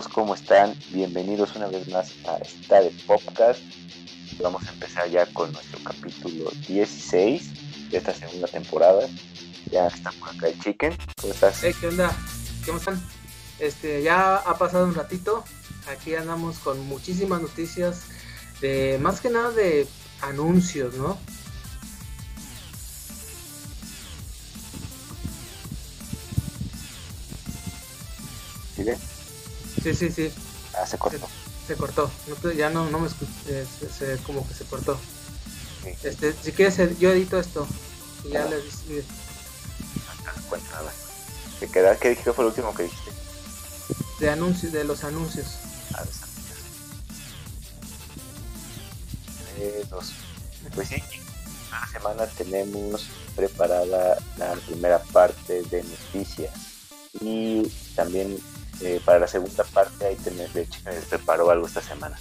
¿Cómo están? Bienvenidos una vez más a esta de Podcast. Vamos a empezar ya con nuestro capítulo 16 de esta segunda temporada. Ya está por acá el Chicken. ¿Cómo estás? ¿Qué onda? ¿Cómo están? Este, ya ha pasado un ratito. Aquí andamos con muchísimas noticias de más que nada de anuncios, ¿no? ¿Sigue? Sí, sí, sí. Ah, se cortó. Se, cortó. ya no, no me escuché. Eh, se, como que se cortó. Este, si quieres, yo edito esto. Y ya le dices. ¿Qué, queda? ¿Qué, ¿Qué fue lo último que dijiste? De anuncios, de los anuncios. Ah, los anuncios. Dos. Pues sí, cada semana tenemos preparada la primera parte de noticias y también eh, para la segunda parte ahí tener de les preparó algo esta semana.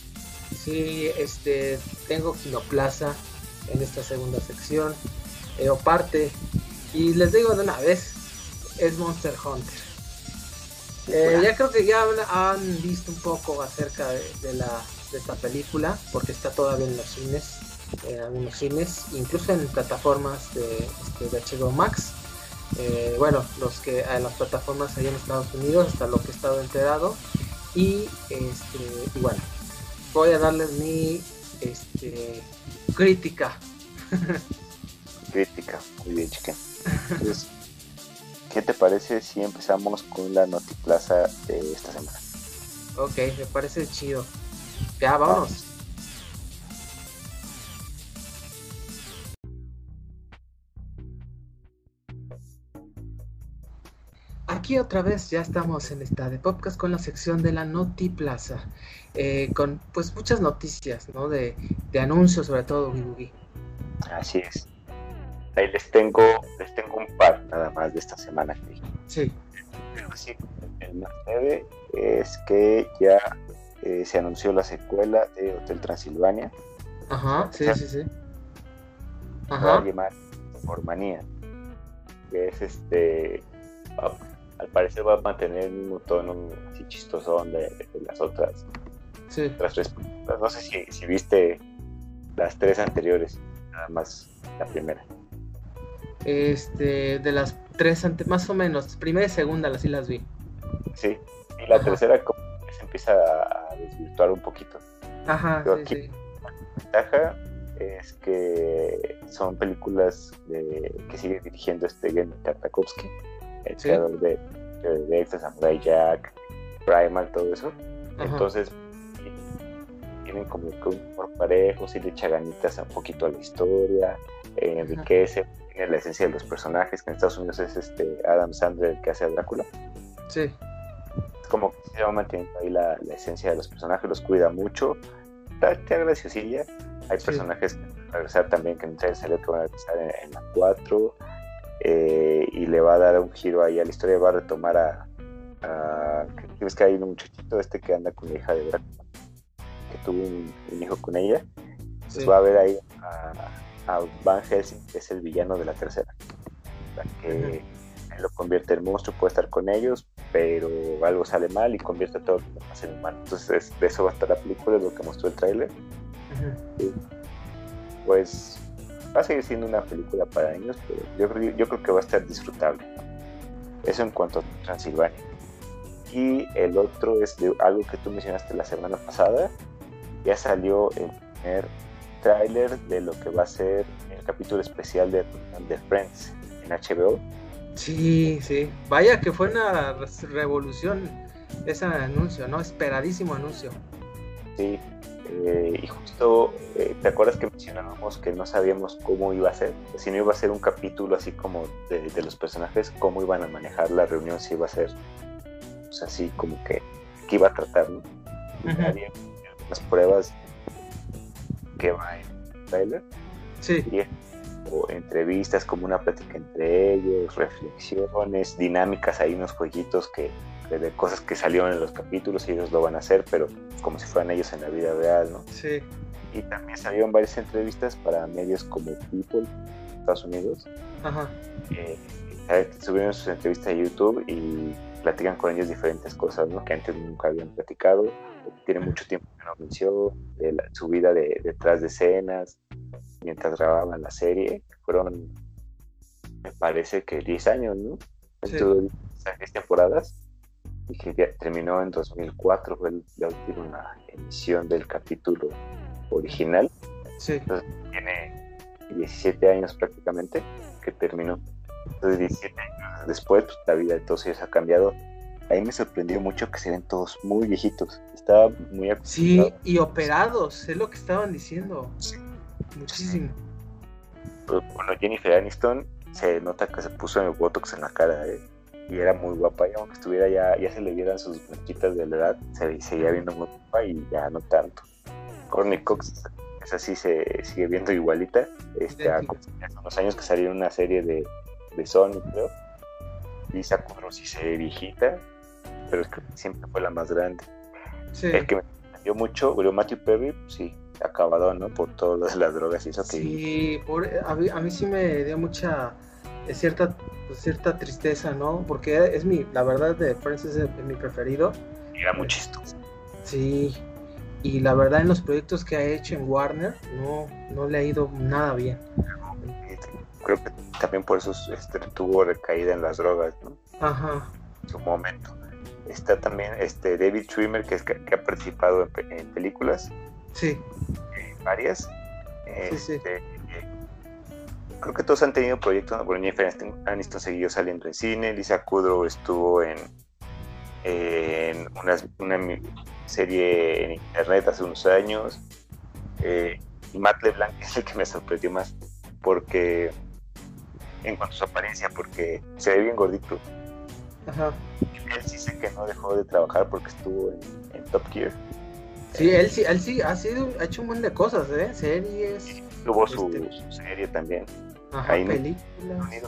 Sí, este tengo Kinoplaza en esta segunda sección eh, o parte y les digo de una vez es Monster Hunter. Eh, ya creo que ya han visto un poco acerca de, la, de esta película porque está todavía en los cines, en algunos cines, incluso en plataformas de, este, de HBO Max. Eh, bueno, los que en las plataformas allá en Estados Unidos, hasta lo que he estado enterado. Y, este, bueno, voy a darles mi este, crítica. crítica, muy bien, chica. ¿qué te parece si empezamos con la notiplaza de esta semana? Ok, me parece chido. Ya, vámonos. Aquí otra vez ya estamos en esta de podcast con la sección de la Noti Plaza, eh, con pues muchas noticias, ¿no? De, anuncios sobre todo, Así es. Ahí les tengo, les tengo un par nada más de esta semana. Sí. Así, el más breve es que ya eh, se anunció la secuela de Hotel Transilvania. Ajá, sí, sí, sí. Ajá. Va a llamar Formanía, que es este al parecer va a mantener el mismo tono así chistosón de, las otras. Sí. Las tres No sé si, si, viste las tres anteriores, nada más la primera. Este, de las tres antes, más o menos, primera y segunda, las sí las vi. Sí, y la tercera como que se empieza a desvirtuar un poquito. Ajá, sí, sí. La ventaja es que son películas de, que sigue dirigiendo este Gen Tartakovsky el creador de, de, Samurai Jack, Primal, todo eso. Entonces, tienen como que un por parejo, si le echa ganitas un poquito a la historia, eh, enriquece, tiene la esencia de los personajes, que en Estados Unidos es este Adam Sandler el que hace a Drácula. Sí. Es como que se va manteniendo ahí la, la, esencia de los personajes, los cuida mucho. Está, está graciosilla. Hay personajes que van a regresar también, que no salió que van a regresar en, en la 4. Eh, y le va a dar un giro ahí a la historia, va a retomar a, a ves que hay un muchachito este que anda con la hija de Drácula, que tuvo un, hijo con ella, pues va a ver ahí a, Van Helsing, que es el villano de la tercera, que lo convierte en monstruo, puede estar con ellos, pero algo sale mal y convierte a todos los demás en humano. Entonces de eso va a estar la película, es lo que mostró el tráiler. Pues va a seguir siendo una película para niños, pero yo creo, yo creo que va a estar disfrutable. Eso en cuanto a Transilvania. Y el otro es de algo que tú mencionaste la semana pasada. Ya salió el primer tráiler de lo que va a ser el capítulo especial de, de Friends en HBO. Sí, sí. Vaya que fue una revolución ese anuncio, ¿no? Esperadísimo anuncio. Sí, eh, y justo, eh, ¿te acuerdas que mencionábamos que no sabíamos cómo iba a ser? Si no iba a ser un capítulo así como de, los personajes, cómo iban a manejar la reunión, si iba a ser pues, así como que, que iba a tratar, ¿no? Había unas pruebas que va en el trailer. Sí. o entrevistas, como una plática entre ellos, reflexiones, dinámicas, hay unos jueguitos que de, cosas que salieron en los capítulos y ellos lo van a hacer, pero como si fueran ellos en la vida real, ¿no? Sí. Y también salieron varias entrevistas para medios como People, Estados Unidos. Ajá. Eh, subieron sus entrevistas a YouTube y platican con ellos diferentes cosas, ¿no? Que antes nunca habían platicado, tiene mucho tiempo que no mencionó, de su vida de, detrás de escenas, mientras grababan la serie, fueron, me parece que 10 años, ¿no? Sí. 10 temporadas, y que terminó en 2004, fue la última emisión del capítulo original. Sí. Entonces tiene 17 años prácticamente que terminó. Entonces 17 años después, pues, la vida de todos ellos ha cambiado. Ahí me sorprendió mucho que se ven todos muy viejitos. Estaba muy Sí, y operados, es lo que estaban diciendo. Muchísimo. Pues, bueno, Jennifer Aniston se nota que se puso el botox en la cara ¿eh? Y era muy guapa. Y aunque estuviera ya, ya se le vieran sus blanquitas de la edad, se seguía viendo muy guapa y ya no tanto. Courtney Cox, esa sí se sigue viendo igualita. Este, hace unos años que salió una serie de, de Sony, creo. Lisa Kudrow sí se ve viejita, pero es que siempre fue la más grande. El que me dio mucho, pero Matthew Perry, sí, acabado, ¿no? Por todo lo de las drogas y eso que... Sí, por, a, mí, a, mí, sí me dio mucha, eh, cierta, pues, cierta tristeza, ¿no? Porque es mi, la verdad de Friends es, mi preferido. Era muy chistoso. Sí, y la verdad en los proyectos que ha hecho en Warner no, no le ha ido nada bien. Creo que también por eso este, tuvo recaída en las drogas, ¿no? Ajá. En su momento. Está también este David Schwimmer, que, es, que, ha participado en, en películas. Sí. Varias. Sí, sí. Creo que todos han tenido proyectos. Bueno, Jennifer Aniston siguió saliendo en cine. Lisa Kudrow estuvo en, en una, una serie en internet hace unos años. Eh, Matt LeBlanc es el que me sorprendió más porque en cuanto a su apariencia, porque se ve bien gordito. Ajá. Él sí sé que no dejó de trabajar porque estuvo en, Top Gear. Sí, él sí, él sí ha sido, ha hecho un montón de cosas, ¿eh? Series. Tuvo su, este... su, serie también. Ajá, Ahí películas. Sí.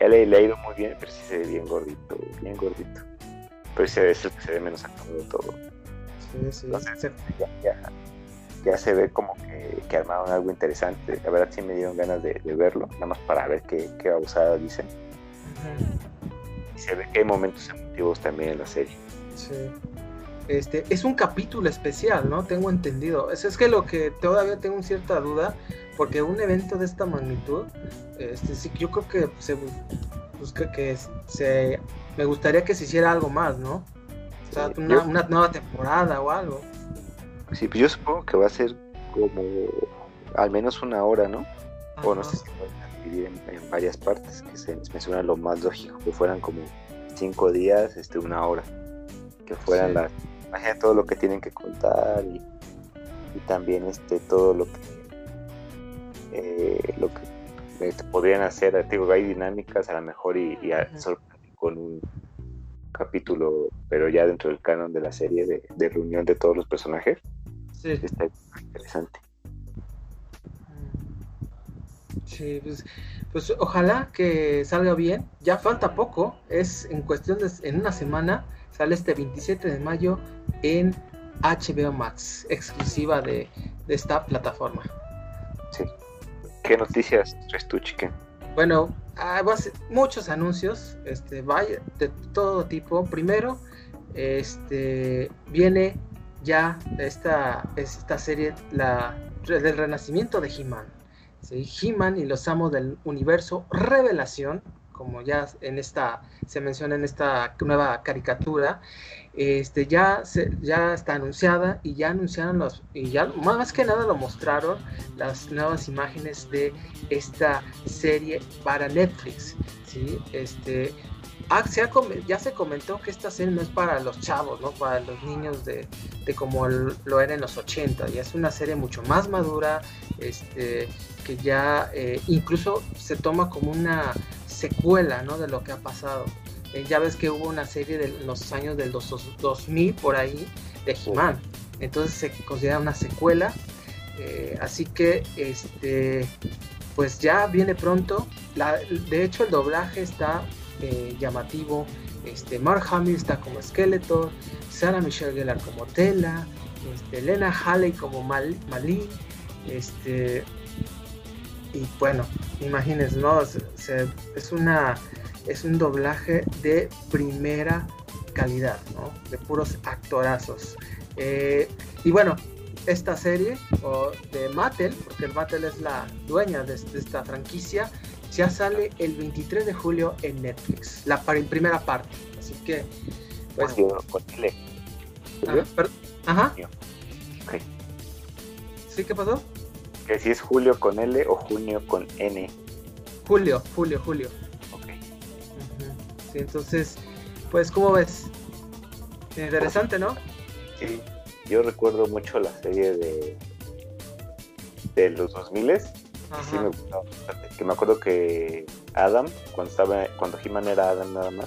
Él le ha ido muy bien, pero sí se ve bien gordito, bien gordito. Pero ese es el que se ve menos acabado de todo. Sí, sí. Entonces, ya, ya, ya, se ve como que, que, armaron algo interesante. La verdad sí me dieron ganas de, de verlo, nada más para ver qué, qué abusada dicen. Ajá. Y se ve que hay momentos emotivos también en la serie. Sí. Este, es un capítulo especial, ¿no? Tengo entendido. Es, es que lo que todavía tengo cierta duda, porque un evento de esta magnitud, este, sí, yo creo que se busca que se, me gustaría que se hiciera algo más, ¿no? O sea, una, yo, una, nueva temporada o algo. Sí, pues yo supongo que va a ser como al menos una hora, ¿no? Ajá. O no sé si pueden dividir en, en, varias partes, que se, me suena lo más lógico, que fueran como cinco días, este, una hora, que fueran sí. las imagina todo lo que tienen que contar y, y también este todo lo que eh, lo que eh, podrían hacer digo hay dinámicas a lo mejor y, y a, con un capítulo pero ya dentro del canon de la serie de, de reunión de todos los personajes sí. está interesante Sí, pues, pues ojalá que salga bien. Ya falta poco, es en cuestión de en una semana sale este 27 de mayo en HBO Max, exclusiva de, de esta plataforma. Sí. ¿Qué noticias traes tú? Bueno, ah, muchos anuncios, este, de todo tipo. Primero, este, viene ya esta, esta serie, la del renacimiento de He-Man. ¿sí? He-Man y los amos del universo Revelación, como ya en esta se menciona en esta nueva caricatura, este ya se, ya está anunciada y ya anunciaron los y ya más que nada lo mostraron las nuevas imágenes de esta serie para Netflix, sí, este ah, se ha, ya se comentó que esta serie no es para los chavos, ¿no? Para los niños de, de como lo era en los 80, ya es una serie mucho más madura, este que ya eh, incluso se toma como una secuela ¿no? de lo que ha pasado. Eh, ya ves que hubo una serie de los años del 2000 por ahí de He-Man. Entonces se considera una secuela. Eh, así que este pues ya viene pronto. La, de hecho el doblaje está eh, llamativo. Este, Mark Hamill está como Skeletor, Sarah Michelle Gellar como Tela, este, Lena Haley como Mal, Malin, este, y bueno, imagínense, ¿no? Es una es un doblaje de primera calidad, ¿no? De puros actorazos. Eh, y bueno, esta serie o de Mattel, porque el Mattel es la dueña de, esta franquicia, ya sale el 23 de julio en Netflix, la primera parte. Así que, pues. Con L. Ajá. ¿Sí qué pasó? Que si es julio con L o junio con N. Julio, julio, julio. Ok. Sí, entonces, pues, ¿cómo ves? Interesante, ¿no? Sí, yo recuerdo mucho la serie de de los 2000 sí me gustaba bastante. Que me acuerdo que Adam, cuando estaba cuando He-Man era Adam nada más,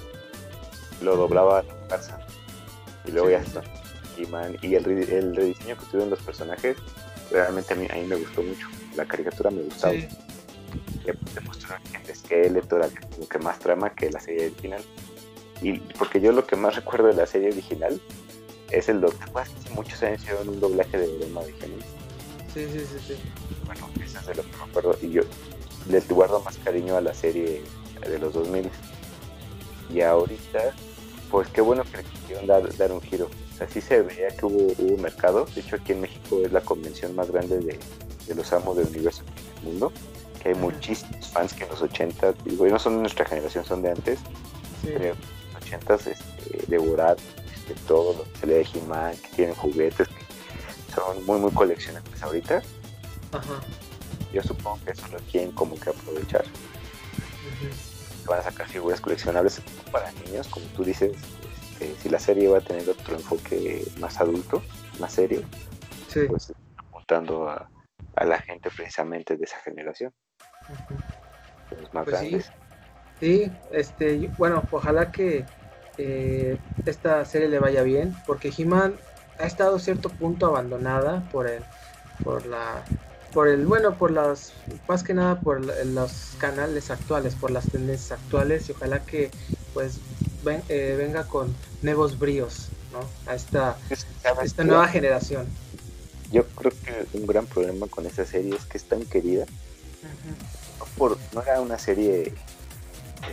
lo doblaba a la casa. Y luego ya está. He-Man. Y el, el rediseño que tuvieron los personajes, realmente a mí, a mí me gustó mucho. La caricatura me gustaba. Sí. Le, mostraron gente esqueleto, era como que más trama que la serie original. Y porque yo lo que más recuerdo de la serie original es el doblaje. Hace muchos años hicieron un doblaje de Broma de Sí, sí, sí, sí. Bueno, eso es de lo que me acuerdo. Y yo les guardo más cariño a la serie de los 2000. Y ahorita, pues qué bueno que le quisieron dar, dar un giro. O sea, sí se veía que hubo, hubo mercado. De hecho, aquí en México es la convención más grande de, de los amos del universo del mundo. Que hay muchísimos fans que en los 80, digo, no son de nuestra generación, son de antes. Sí. Pero en los 80 este, devoraron este, todo lo que se lee de He-Man, que tienen juguetes, que son muy, muy coleccionables ahorita. Ajá. Yo supongo que eso lo quieren como que aprovechar. Van a sacar figuras coleccionables para niños, como tú dices, este, si la serie va a tener otro enfoque más adulto, más serio, sí. pues apuntando a, a la gente precisamente de esa generación. Los más Pues sí. grandes. Sí, este, bueno, ojalá que eh, esta serie le vaya bien, porque He-Man ha estado a cierto punto abandonada por el, por la, por el, bueno, por las, más que nada por los canales actuales, por las tendencias actuales, y ojalá que, pues, ven- eh, venga con nuevos bríos, ¿no? A esta, Es que, ¿sabes esta nueva generación. Yo creo que un gran problema con esa serie es que es tan querida. No, por, no era una serie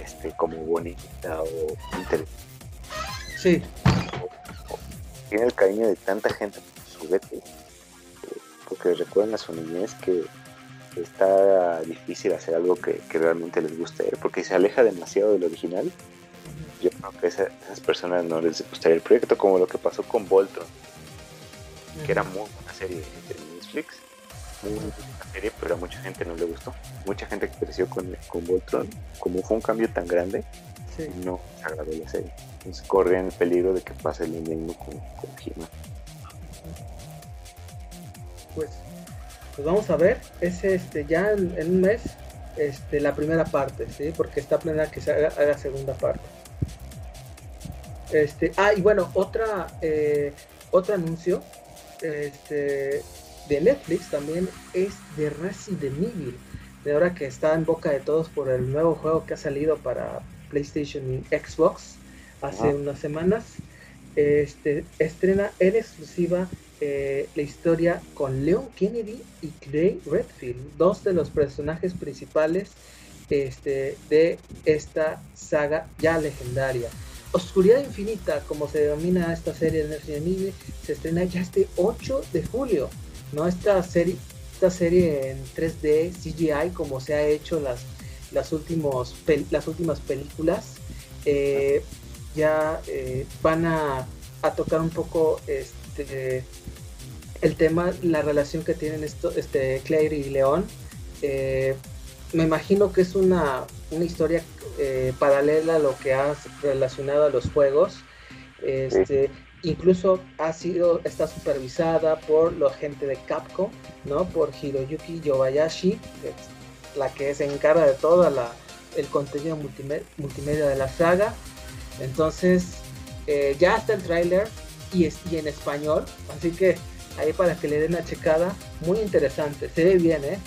este, como bonita o interesante. Sí, Tiene el cariño de tanta gente por su juguete. eh, Porque recuerdan a su niñez que está difícil hacer algo que, que realmente les guste. Porque se aleja demasiado del original, yo creo que esa- esas personas no les gustaría el proyecto, como lo que pasó con Voltron. que era muy buena serie de Netflix, muy buena serie, pero a mucha gente no le gustó. Mucha gente que creció con, con Voltron, como fue un cambio tan grande, sí. no les agradó la serie. Entonces corren el peligro de que pase lo mismo con, con He-Man. pues, pues vamos a ver, es este ya en, en un mes este la primera parte, sí, porque está planeada que se haga, haga segunda parte. Este, ah, y bueno, otra eh, otro anuncio este, de Netflix también es de Resident Evil. De ahora que está en boca de todos por el nuevo juego que ha salido para PlayStation y Xbox hace unas semanas. Este, estrena en exclusiva eh, la historia con Leon Kennedy y Clay Redfield, dos de los personajes principales este, de esta saga ya legendaria. Oscuridad Infinita, como se denomina esta serie de Resident Evil, se estrena ya este 8 de julio. ¿No? Esta serie, esta serie en 3D, CGI, como se ha hecho las, las, últimos, las últimas películas, eh, ya eh, van a, a tocar un poco este, el tema, la relación que tienen esto, este, Claire y León. Eh, me imagino que es una, una historia paralela a lo que ha relacionado a los juegos. Este, Incluso ha sido, está supervisada por la gente de Capcom, ¿no? Por Hiroyuki Yobayashi, que es la que se encarga de todo la, el contenido multimedia, multimedia de la saga. Entonces, eh, ya está el tráiler y, es- y en español, así que ahí para que le den una checada, muy interesante, se ve bien, ¿eh?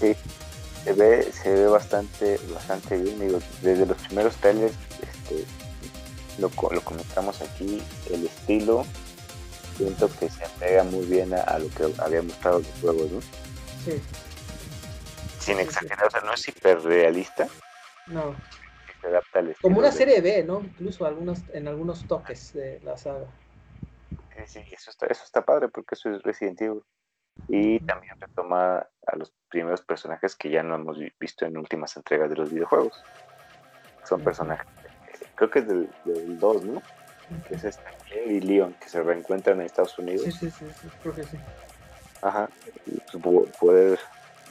Sí, se ve, se ve bastante, bastante bien. Digo, desde los primeros trailers, este, lo, lo comentamos aquí, el estilo, siento que se apega muy bien a, a lo que había mostrado los juegos, ¿no? Sí, Sin exagerar, o sea, no es hiperrealista, No. Se adapta al Como estilo una de- serie B, ¿no? Incluso algunos, en algunos toques de la saga. Sí, sí, eso está, eso está padre porque eso es Resident Evil. Y también retoma a los primeros personajes que ya no hemos vi- visto en últimas entregas de los videojuegos. Son personajes, creo que es del, del 2, ¿no? Que es esta Claire y Leon, que se reencuentran en Estados Unidos. Sí, sí, sí, sí, creo que sí. Ajá. Y pues, po- poder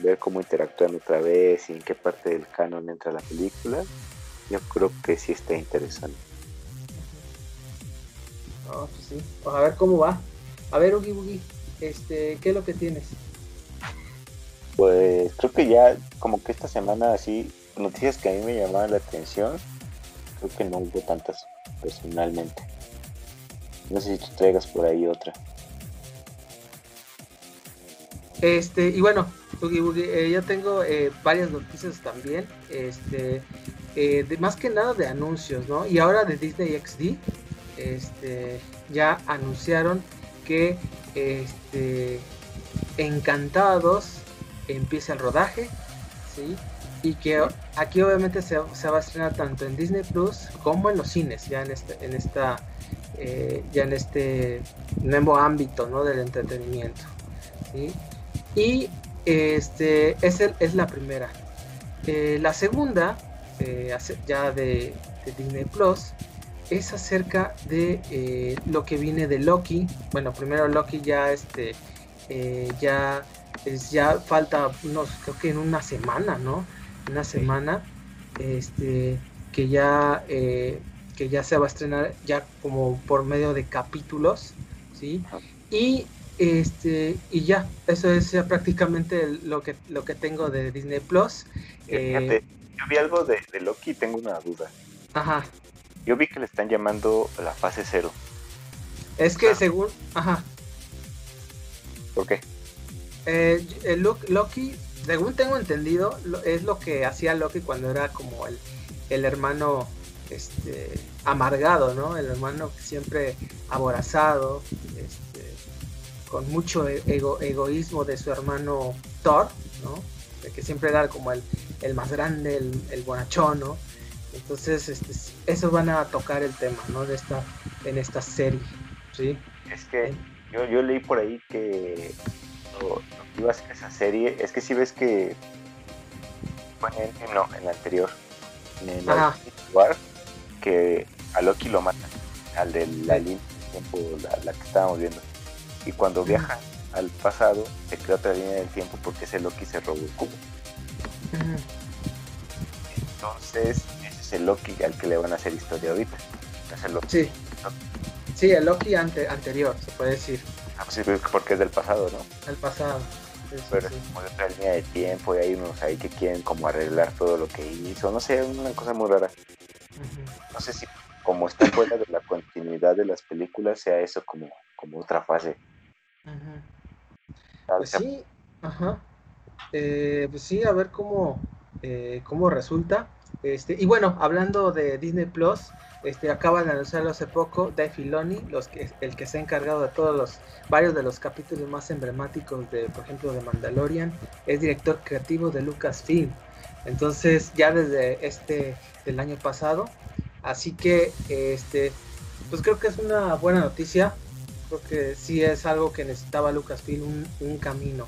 ver cómo interactúan otra vez y en qué parte del canon entra la película. Yo creo que sí está interesante. Pues sí. Pues a ver cómo va. A ver, Ugi Bugi, este, ¿qué es lo que tienes? Pues creo que ya, como que esta semana así, noticias que a mí me llamaban la atención, creo que no hubo tantas personalmente. No sé si tú traigas por ahí otra. Este, y bueno, eh, yo tengo eh, varias noticias también. Este, eh, de, más que nada de anuncios, ¿no? Y ahora de Disney XD, este, ya anunciaron que este, Encantados empieza el rodaje, ¿sí? Y que aquí obviamente se, va a estrenar tanto en Disney Plus como en los cines, ya en este, en esta, eh, ya en este nuevo ámbito, ¿no? Del entretenimiento. Y este es, el- es la primera. Eh, la segunda, eh, ya de, Disney Plus, es acerca de lo que viene de Loki. Bueno, primero Loki ya este ya ya falta unos creo que en una semana, ¿no? Una semana este que ya eh, que ya se va a estrenar ya como por medio de capítulos, ¿sí? Y este y ya, eso es ya prácticamente lo que lo que tengo de Disney Plus. Eh, Fíjate, yo vi algo de, de Loki y tengo una duda. ajá. Yo vi que le están llamando la fase cero. Es que Ah. según, ajá, ¿Por qué? Eh, Loki, según tengo entendido, es lo que hacía Loki cuando era como el, el hermano este, amargado, ¿no? El hermano siempre aborazado, este, con mucho e- ego- egoísmo de su hermano Thor, ¿no? Que siempre era como el, el más grande, el, el bonachón, ¿no? Entonces, este, eso van a tocar el tema, ¿no? De esta, en esta serie, ¿sí? Es que yo, yo leí por ahí que lo, lo que iba a hacer esa serie es que si ves que en, no, en la anterior, en el. War, que a Loki lo matan, al de la línea del tiempo, la, la que estábamos viendo. Y cuando viajan al pasado, se crea otra línea del tiempo porque ese Loki se robó el cubo. Entonces, ese es el Loki al que le van a hacer historia ahorita. Es el Loki. Sí. Sí, el Loki ante, anterior, se puede decir, Ah, pues sí, porque es del pasado, ¿no? al pasado. Sí, pero sí. es como de otra línea de tiempo y hay unos ahí que quieren como arreglar todo lo que hizo, no sé, una cosa muy rara. No sé si como está fuera de la continuidad de las películas sea eso como, como otra fase. Pues sea- sí, ajá. Eh, pues sí, a ver cómo, eh, cómo resulta. Este, y bueno, hablando de Disney Plus, este, acaban de anunciarlo hace poco, Dave Filoni, los que, el que se ha encargado de todos los, varios de los capítulos más emblemáticos de, por ejemplo, de Mandalorian, es director creativo de Lucasfilm. Entonces, ya desde este, del año pasado. Así que, este, pues creo que es una buena noticia. Creo que sí es algo que necesitaba Lucasfilm, un, camino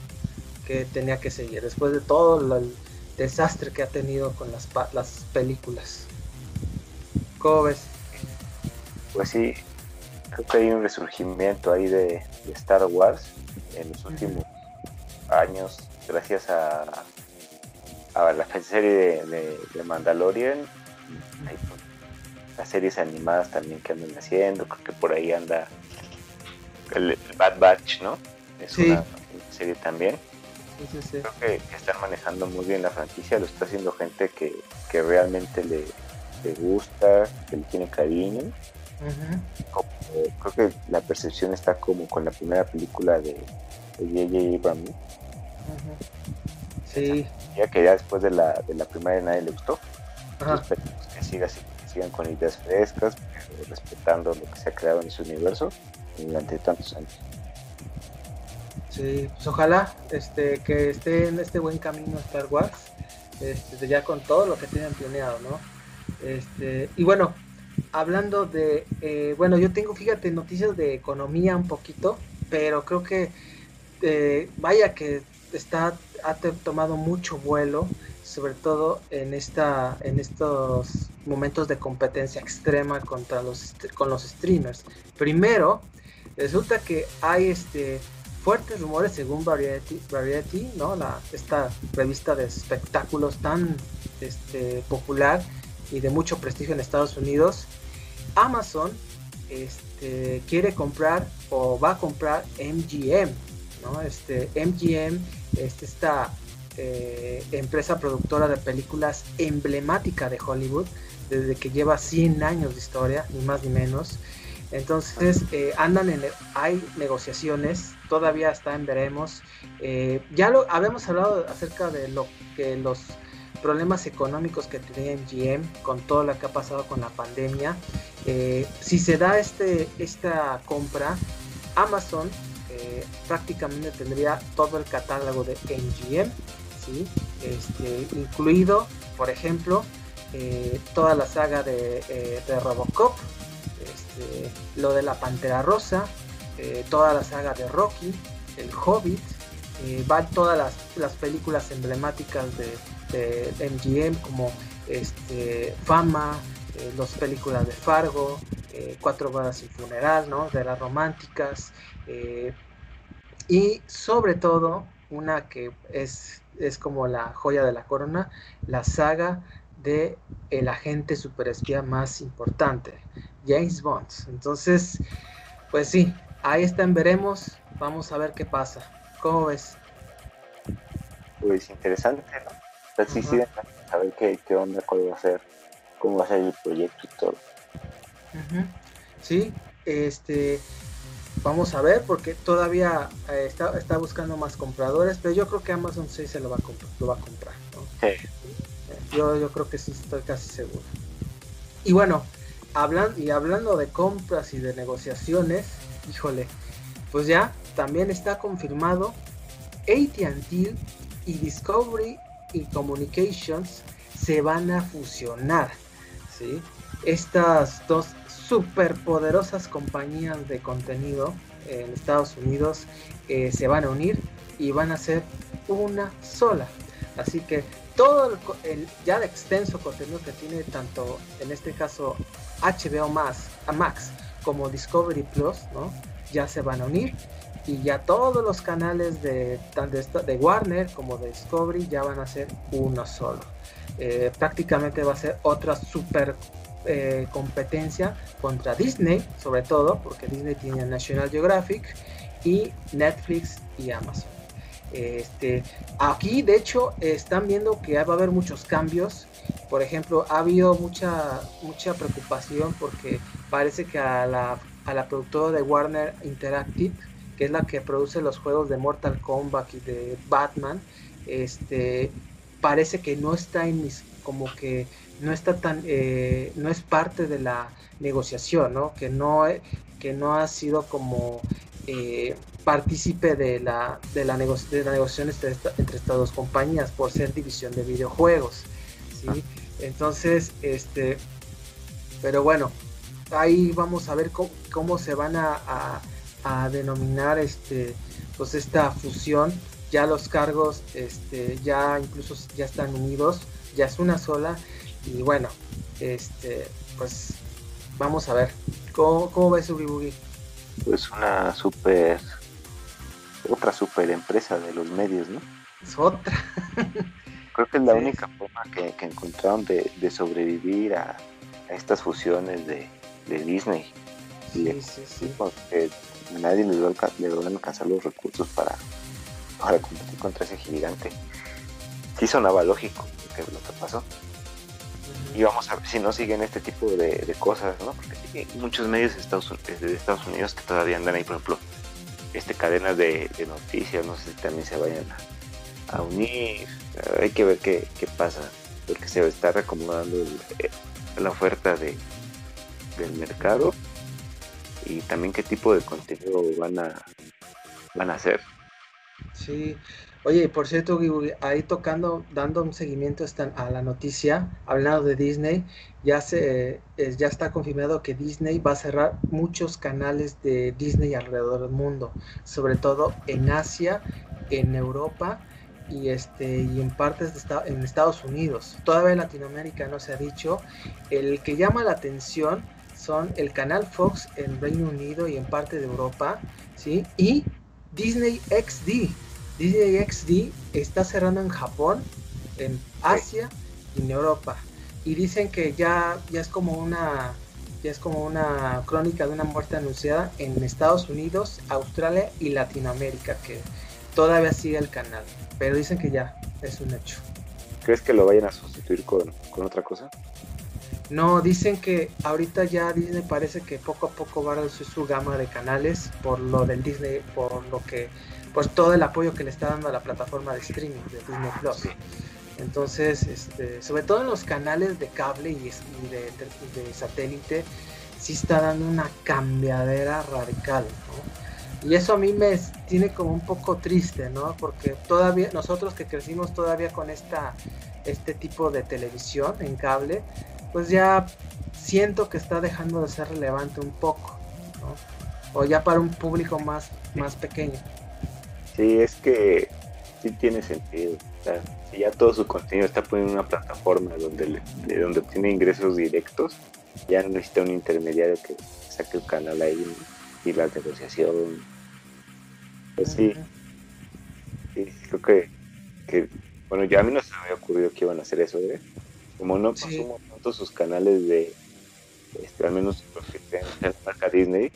que tenía que seguir después de todo el desastre que ha tenido con las, las películas. ¿Cómo ves? Pues sí, creo que hay un resurgimiento ahí de, de Star Wars en los últimos años, gracias a, a la serie de, de- de Mandalorian. Las series animadas también que andan haciendo, creo que por ahí anda el, el Bad Batch, ¿no? Es Sí. una, serie también. Sí, sí, sí. Creo que, que están manejando muy bien la franquicia, lo está haciendo gente que, que realmente le, le gusta, que le tiene cariño. Como- creo que la percepción está como con la primera película de J.J. Abrams, ujú. Sí, ya que ya después de la, de la primera nadie le gustó. esperemos que, siga, así, que sigan con ideas frescas, pero respetando lo que se ha creado en ese universo durante tantos años. sí. Pues ojalá este, que esté en este buen camino Star Wars. este, ya con todo lo que tienen planeado, ¿no? Este, y bueno, hablando de, eh, bueno, yo tengo, fíjate, noticias de economía un poquito, pero creo que, eh, vaya que está, ha tomado mucho vuelo, sobre todo en, esta, en estos momentos de competencia extrema contra los, con los streamers. Primero, resulta que hay este, fuertes rumores según Variety, Variety ¿no? La, esta revista de espectáculos tan este, popular y de mucho prestigio en Estados Unidos, Amazon este, quiere comprar o va a comprar MGM, ¿no? Este, MGM, este, esta eh, empresa productora de películas emblemática de Hollywood, desde que lleva 100 años de historia, ni más ni menos. Entonces, eh, andan en, hay negociaciones, todavía está veremos. Eh, ya lo habíamos hablado acerca de lo que los problemas económicos que tenía MGM con todo lo que ha pasado con la pandemia. Eh, si se da este, esta compra, Amazon eh, prácticamente tendría todo el catálogo de MGM, ¿sí? este, incluido, por ejemplo, eh, toda la saga de, Robocop, este, lo de la Pantera Rosa, toda la saga de Rocky, El Hobbit, van todas las, las películas emblemáticas de MGM como este, Fama, eh, las películas de Fargo, eh, Cuatro bodas y funeral, ¿no? de las románticas eh, y sobre todo una que es, es como la joya de la corona, la saga de el agente superespía más importante, James Bond. Entonces, pues sí, ahí están, veremos, vamos a ver qué pasa. ¿Cómo ves? Pues interesante, ¿no? Sí, sí, saber qué, qué onda, cuál va a ser, cómo va a ser el proyecto y todo. Sí, este, vamos a ver, porque todavía eh, está, está, buscando más compradores, pero yo creo que Amazon sí se lo va a, lo va a comprar. Yo, yo creo que sí, estoy casi seguro. Y bueno, hablando, y hablando de compras y de negociaciones, híjole, pues ya también está confirmado ATT y Discovery y Communications se van a fusionar. ¿sí? Estas dos superpoderosas compañías de contenido en Estados Unidos eh, se van a unir y van a ser una sola. Así que todo el, ya extenso contenido que tiene tanto en este caso HBO a Max como Discovery Plus, ¿no? ya se van a unir y ya todos los canales de, de, de Warner como de Discovery ya van a ser uno solo. Eh, prácticamente va a ser otra super eh, competencia contra Disney, sobre todo porque Disney tiene National Geographic y Netflix y Amazon. Este, aquí de hecho están viendo que va a haber muchos cambios. Por ejemplo, ha habido mucha, mucha preocupación porque parece que a la, a la productora de Warner Interactive que es la que produce los juegos de Mortal Kombat y de Batman, este parece que no está en mis, como que no está tan, eh, no es parte de la negociación, ¿no? Que no, que no ha sido como eh, partícipe de la, de la, de la negociación entre, entre, estas dos compañías por ser división de videojuegos, ¿sí? Ah. Entonces, este, pero bueno, ahí vamos a ver cómo, se van a a denominar este pues esta fusión ya los cargos este ya incluso ya están unidos ya es una sola y bueno este pues vamos a ver cómo, cómo ves Ubi pues una super otra super empresa de los medios no es otra. Creo que es la única forma que, encontraron de, sobrevivir a, estas fusiones de, Disney. Sí, sí, sí. Porque nadie le va, a alcanzar los recursos para, para competir contra ese gigante. Sí sonaba lógico que lo que pasó. Y vamos a ver si no siguen este tipo de, cosas, ¿no? Porque hay muchos medios de Estados, de Estados Unidos que todavía andan ahí, por ejemplo, este, cadenas de, noticias, no sé si también se vayan a, unir. Hay que ver qué, pasa, porque se está reacomodando eh, la oferta de, del mercado y también qué tipo de contenido van a van a hacer. Sí, oye, por cierto, ahí tocando, dando un seguimiento a la noticia, hablando de Disney, ya se ya está confirmado que Disney va a cerrar muchos canales de Disney alrededor del mundo, sobre todo en Asia, en Europa y este y en partes de en Estados Unidos. Todavía en Latinoamérica no se ha dicho. El que llama la atención son el canal Fox en Reino Unido y en parte de Europa, ¿sí? Y Disney XD. Disney XD está cerrando en Japón, en Asia y en Europa. Y dicen que ya, ya es como una ya es como una crónica de una muerte anunciada en Estados Unidos, Australia y Latinoamérica, que todavía sigue el canal. Pero dicen que ya es un hecho. ¿Crees que lo vayan a sustituir con, con otra cosa? No, dicen que ahorita ya Disney parece que poco a poco va a reducir su gama de canales por lo del Disney, por lo que, pues todo el apoyo que le está dando a la plataforma de streaming de Disney Plus. Entonces, este, sobre todo en los canales de cable y, de, satélite, sí está dando una cambiadera radical, ¿no? Y eso a mí me tiene como un poco triste, ¿no? Porque todavía, nosotros que crecimos todavía con esta, este tipo de televisión en cable, pues ya siento que está dejando de ser relevante un poco, ¿no? O ya para un público más, más pequeño. Sí, es que sí tiene sentido. si ya todo su contenido está poniendo en una plataforma donde, de donde obtiene ingresos directos, ya no necesita un intermediario que saque el canal ahí y la negociación. Pues sí, sí creo que, que, bueno, ya a mí no se me había ocurrido que iban a hacer eso, ¿eh? Como no consumo sus canales de, este, al menos en la marca Disney,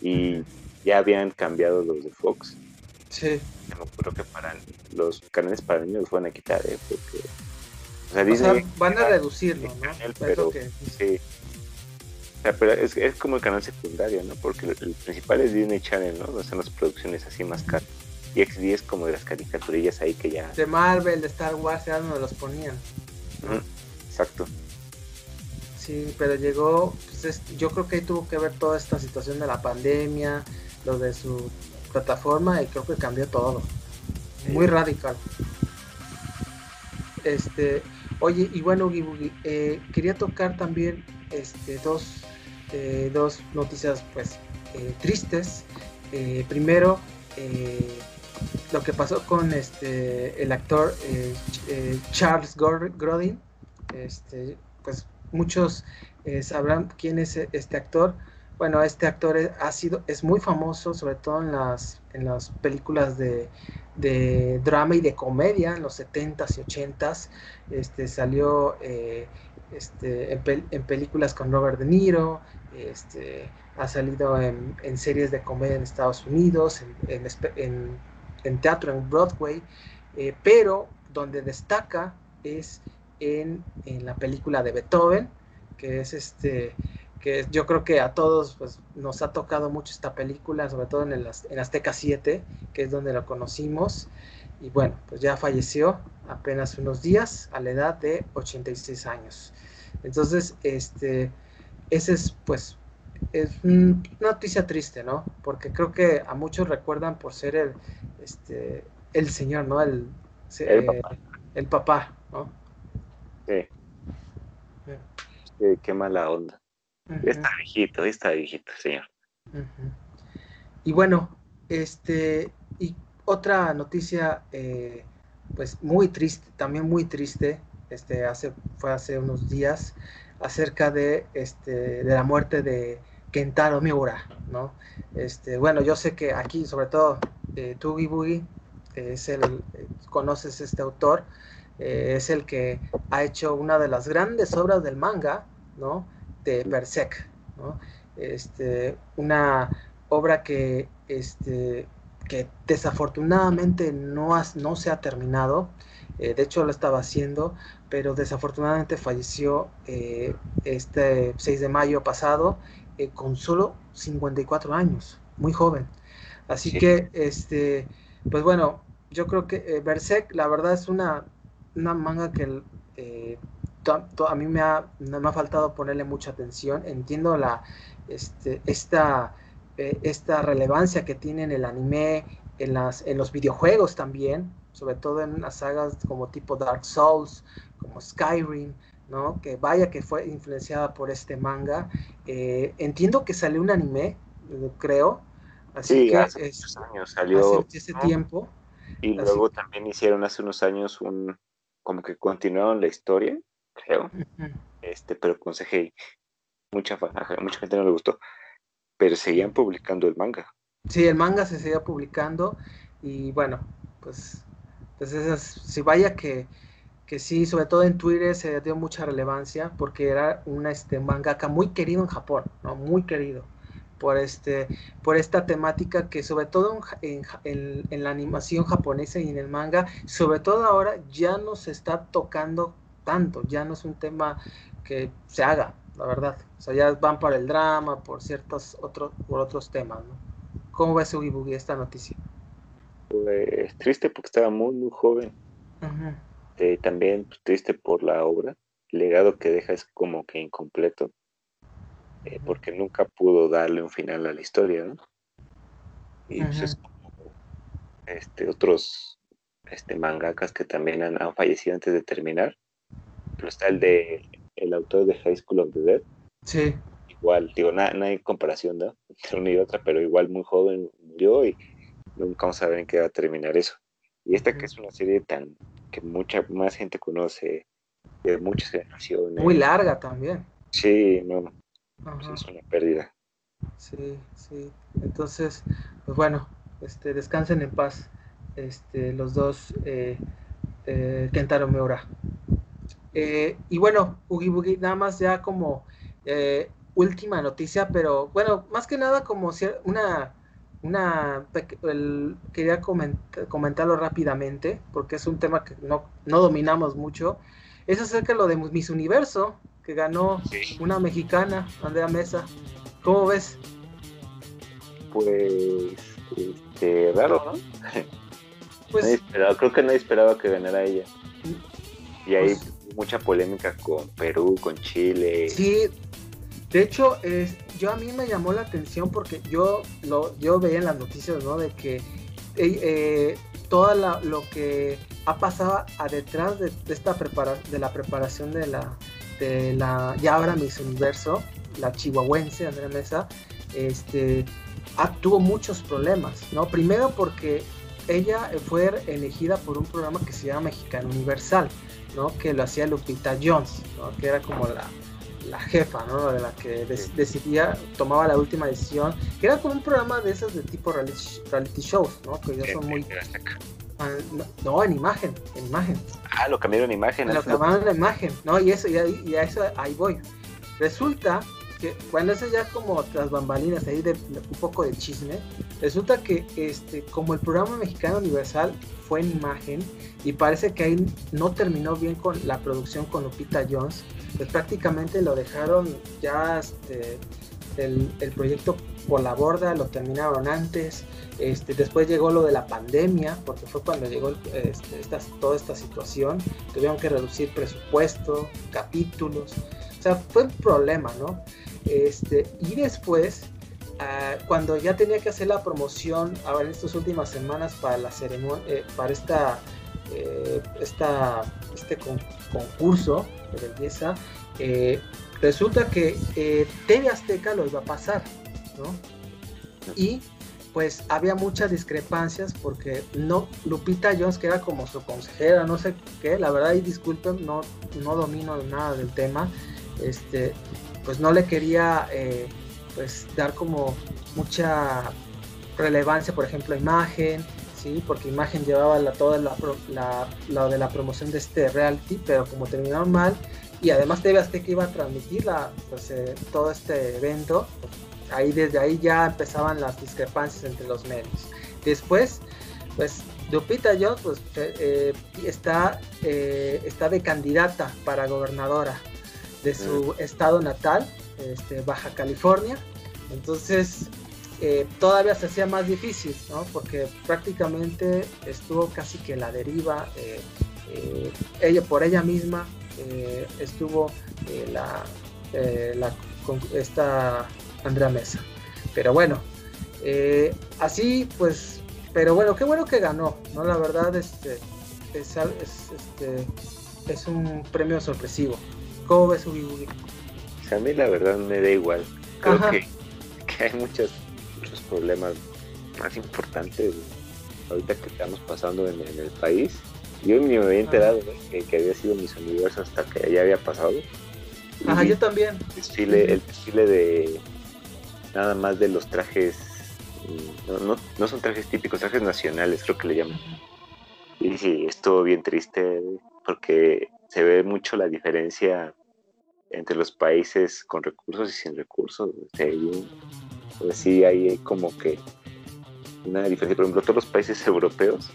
y ya habían cambiado los de Fox. Sí. Me acuerdo que para los canales para niños los van a quitar, ¿eh? Porque, o sea, Disney, van a reducirlo, ¿no? pero, sí. O sea, pero es, es, como el canal secundario, ¿no? Porque el, principal es Disney Channel, ¿no? Donde son las producciones así más caras. Y XD es como de las caricaturillas ahí que ya... De Marvel, de Star Wars, era donde los ponían. Exacto. Sí, pero llegó, pues yo creo que ahí tuvo que ver toda esta situación de la pandemia, lo de su plataforma y creo que cambió todo. Muy radical. Este, oye, y bueno, eh, quería tocar también este, dos, eh, dos noticias pues eh, tristes. primero, lo que pasó con este el actor Charles Grodin, este, pues muchos eh, sabrán quién es este actor. Bueno, este actor es, ha sido, es muy famoso, sobre todo en las, en las películas de, drama y de comedia en los 70s y 80s. Este, salió eh, este, en, películas con Robert De Niro, este, ha salido en, series de comedia en Estados Unidos, en, teatro en Broadway, eh, pero donde destaca es en, la película de Beethoven, que es este que yo creo que a todos pues, nos ha tocado mucho esta película, sobre todo en, el, en Azteca 7, que es donde lo conocimos. Y bueno, pues ya falleció apenas unos días a la edad de 86 años. Entonces, este, ese es pues es una noticia triste, ¿no? Porque creo que a muchos recuerdan por ser el, este, el señor, ¿no? El, el, papá. el papá, ¿no? Sí. Qué, mala onda. Está viejito, está viejito, señor. Y bueno, este, y otra noticia, eh, pues muy triste, también muy triste, este, hace, fue hace unos días, acerca de, este, de la muerte de Kentaro Miura, ¿no? Este, bueno, yo sé que aquí, sobre todo, eh, Tugi Boogie, es el, eh, conoces este autor, eh, es el que ha hecho una de las grandes obras del manga, ¿no? De Berserk, ¿no? Este, una obra que, este, que desafortunadamente no, no se ha terminado, eh, de hecho lo estaba haciendo, pero desafortunadamente falleció eh, este 6 de mayo pasado con solo 54 años, muy joven. Así que, este, pues bueno, yo creo que Berserk, la verdad es una una manga que eh, a mí me ha, me ha faltado ponerle mucha atención. Entiendo la, este, esta, eh, esta relevancia que tiene en el anime en, las, en los videojuegos también, sobre todo en las sagas como tipo Dark Souls, como Skyrim, ¿no? Que vaya que fue influenciada por este manga. Eh, entiendo que salió un anime, creo. Así que hace muchos años salió. Hace ese tiempo. Y luego también hicieron hace unos años un, como que continuaron la historia, creo. Este, pero con CGI. Mucha, mucha gente no le gustó. Pero seguían publicando el manga. Sí, el manga se seguía publicando. Y bueno, pues, pues si vaya que que sí, sobre todo en Twitter se dio mucha relevancia porque era un este, mangaka muy querido en Japón, ¿no? Muy querido por, este, por esta temática que sobre todo en, en, la animación japonesa y en el manga, sobre todo ahora ya no se está tocando tanto, ya no es un tema que se haga, la verdad. O sea, ya van para el drama, por ciertos otros, por otros temas, ¿no? ¿Cómo ves, Ugi esta noticia? Pues triste porque estaba muy, muy joven. Este, también pues, triste por la obra. El legado que deja es como que incompleto, eh, porque nunca pudo darle un final a la historia, ¿no? Y pues es como este, otros este, mangakas que también han, fallecido antes de terminar. Pero está el de el autor de High School of the Dead. Sí. Igual, digo, no, hay comparación, ¿no? Entre una y otra, pero igual muy joven murió y nunca vamos a ver en qué va a terminar eso. Y esta que es una serie tan que mucha más gente conoce de muchas generaciones. Muy larga también. Sí, no, pues es una pérdida. Sí, sí. Entonces, pues bueno, este, descansen en paz este, los dos eh, eh, Kentaro Miura. Eh, y bueno, Ugi Bugi, nada más ya como eh, última noticia, pero bueno, más que nada como una una quería comentarlo rápidamente porque es un tema que no, no dominamos mucho. Es acerca de lo de Miss Universo, que ganó una mexicana, Andrea Mesa. ¿Cómo ves? Pues, este, raro, ¿no? Pues, creo que nadie esperaba que ganara ella. Y hay pues mucha polémica con Perú, con Chile. Sí, de hecho, es, yo a mí me llamó la atención porque yo lo yo veía en las noticias, ¿no? De que eh, todo lo que ha pasado a detrás de, esta prepara, de la preparación de la de la ya ahora Miss Universo, la chihuahuense Andrea Mesa, este tuvo muchos problemas, ¿no? Primero porque ella fue elegida por un programa que se llama Mexicano Universal, ¿no? Que lo hacía Lupita Jones, ¿no? Que era como la la jefa, ¿no? De la que decidía, tomaba la última decisión, que era como un programa de esos de tipo reality, shows, ¿no? Que ya son muy... No, en imagen, en imagen. Ah, lo cambiaron en imagen. Lo cambiaron en imagen, ¿no? Y eso, y, a eso ahí voy. Resulta que, bueno, eso ya como las bambalinas ahí de un poco de chisme, resulta que este, como el programa mexicano universal fue en imagen y parece que ahí no terminó bien con la producción con Lupita Jones, pues prácticamente lo dejaron ya este, el, proyecto por la borda, lo terminaron antes. Este, después llegó lo de la pandemia, porque fue cuando llegó este, toda esta situación. Tuvieron que reducir presupuesto, capítulos. O sea, fue un problema, ¿no? Este, y después, ah, cuando ya tenía que hacer la promoción, ahora en estas últimas semanas para la ceremonia, eh, para esta, eh, esta, este concurso, de belleza, eh, resulta que TV Azteca lo iba a pasar, ¿no? Y pues había muchas discrepancias porque no, Lupita Jones, que era como su consejera, no sé qué, la verdad, y disculpen, no, no domino nada del tema, este, pues no le quería eh, pues dar como mucha relevancia, por ejemplo, a imagen, ¿sí? porque imagen llevaba la, toda la, la, de la promoción de este reality, pero como terminaron mal, y además TV Azteca iba a transmitir la, pues, eh, todo este evento, ahí desde ahí ya empezaban las discrepancias entre los medios. Después, pues Lupita Jones pues, eh, está, eh, está de candidata para gobernadora de su estado natal, este, Baja California. Entonces, todavía se hacía más difícil, ¿no? Porque prácticamente estuvo casi que la deriva, ella por ella misma eh, estuvo eh, la, eh, la, esta Andrea Mesa. Pero bueno, así pues pero bueno, qué bueno que ganó, ¿no? La verdad, este es, este, es un premio sorpresivo. ¿Cómo ves Ubi a mí la verdad me da igual. Creo que, hay muchos, muchos problemas más importantes ahorita que estamos pasando en, el país. Yo ni me había enterado que, había sido mis universo hasta que ya había pasado. Ajá, yo también. El desfile, el desfile de nada más de los trajes, no, no, son trajes típicos, trajes nacionales creo que le llaman. Y sí, estuvo bien triste porque se ve mucho la diferencia entre los países con recursos y sin recursos. pues sí, hay como que una diferencia. Por ejemplo, todos los países europeos,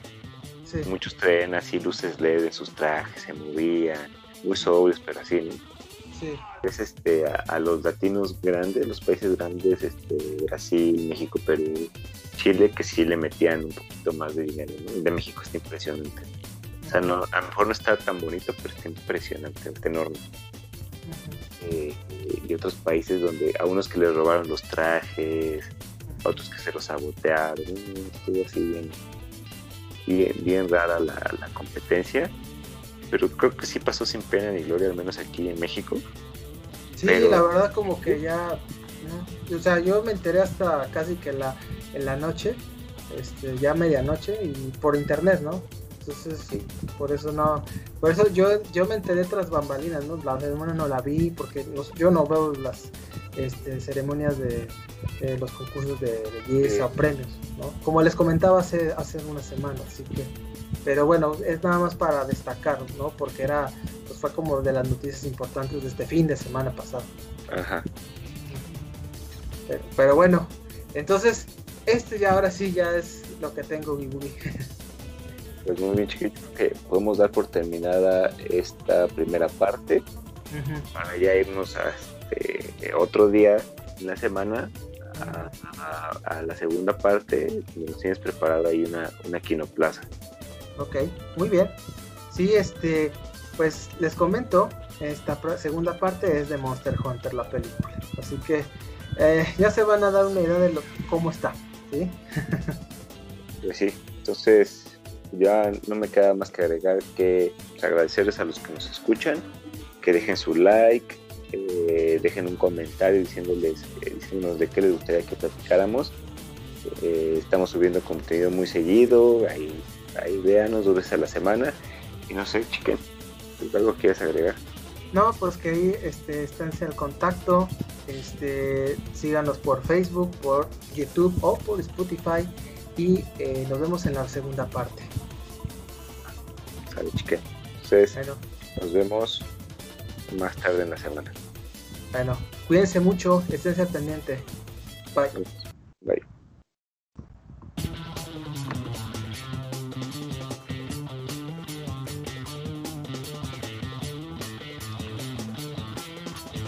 muchos traen así luces LED en sus trajes, se movían, muy sobrios, pero así, ¿no? Sí. Es este, a, los latinos grandes, los países grandes, este, Brasil, México, Perú, Chile, que sí le metían un poquito más de dinero, ¿no? El de México está impresionante. O sea, no, a lo mejor no está tan bonito, pero está impresionante, está enorme. Eh, y otros países donde a unos que les robaron los trajes, a otros que se los sabotearon, estuvo así bien, bien, rara la, competencia, pero creo que sí pasó sin pena ni gloria, al menos aquí en México. Sí, la verdad como que ya, o sea, yo me enteré hasta casi que la, en la noche, este, ya medianoche y por internet, ¿no? Entonces, sí, por eso no, por eso yo, yo me enteré tras bambalinas, ¿no? La ceremonia no la vi porque yo no veo las este, ceremonias de, los concursos de belleza o premios, ¿no? Como les comentaba hace, hace unas semanas, así que, pero bueno, es nada más para destacar, ¿no? Porque era, pues fue como de las noticias importantes de este fin de semana pasado. Ajá. Pero, bueno, entonces, este ya ahora sí ya es lo que tengo, Giburi. pues muy bien chiquito que podemos dar por terminada esta primera parte para ya irnos a este, otro día en la semana a, la segunda parte nos tienes preparado ahí una, una quinoplaza. Ok muy bien. Sí este pues les comento esta segunda parte es de Monster Hunter la película. Así que eh, ya se van a dar una idea de lo, cómo está sí pues sí entonces ya no me queda más que agregar que pues, agradecerles a los que nos escuchan, que dejen su like, dejen un comentario diciéndoles, eh, diciéndonos de qué les gustaría que platicáramos. Eh, estamos subiendo contenido muy seguido, ahí, ahí véanos dos veces a la semana. Y no sé, chiquen, ¿algo quieres agregar? No, pues que ahí este, esténse al contacto, este, síganos por Facebook, por YouTube o por Spotify y eh, nos vemos en la segunda parte. Sale, chique. Entonces, nos vemos más tarde en la semana. Bueno, cuídense mucho, esténse pendiente. Bye. Bye.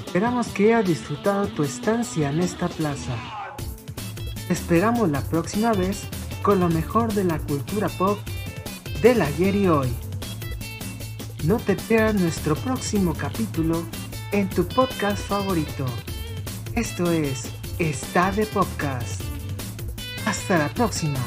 Esperamos que hayas disfrutado tu estancia en esta plaza. esperamos la próxima vez con lo mejor de la cultura pop del ayer y hoy. No te pierdas nuestro próximo capítulo en tu podcast favorito. Esto es Está de Podcast. Hasta la próxima.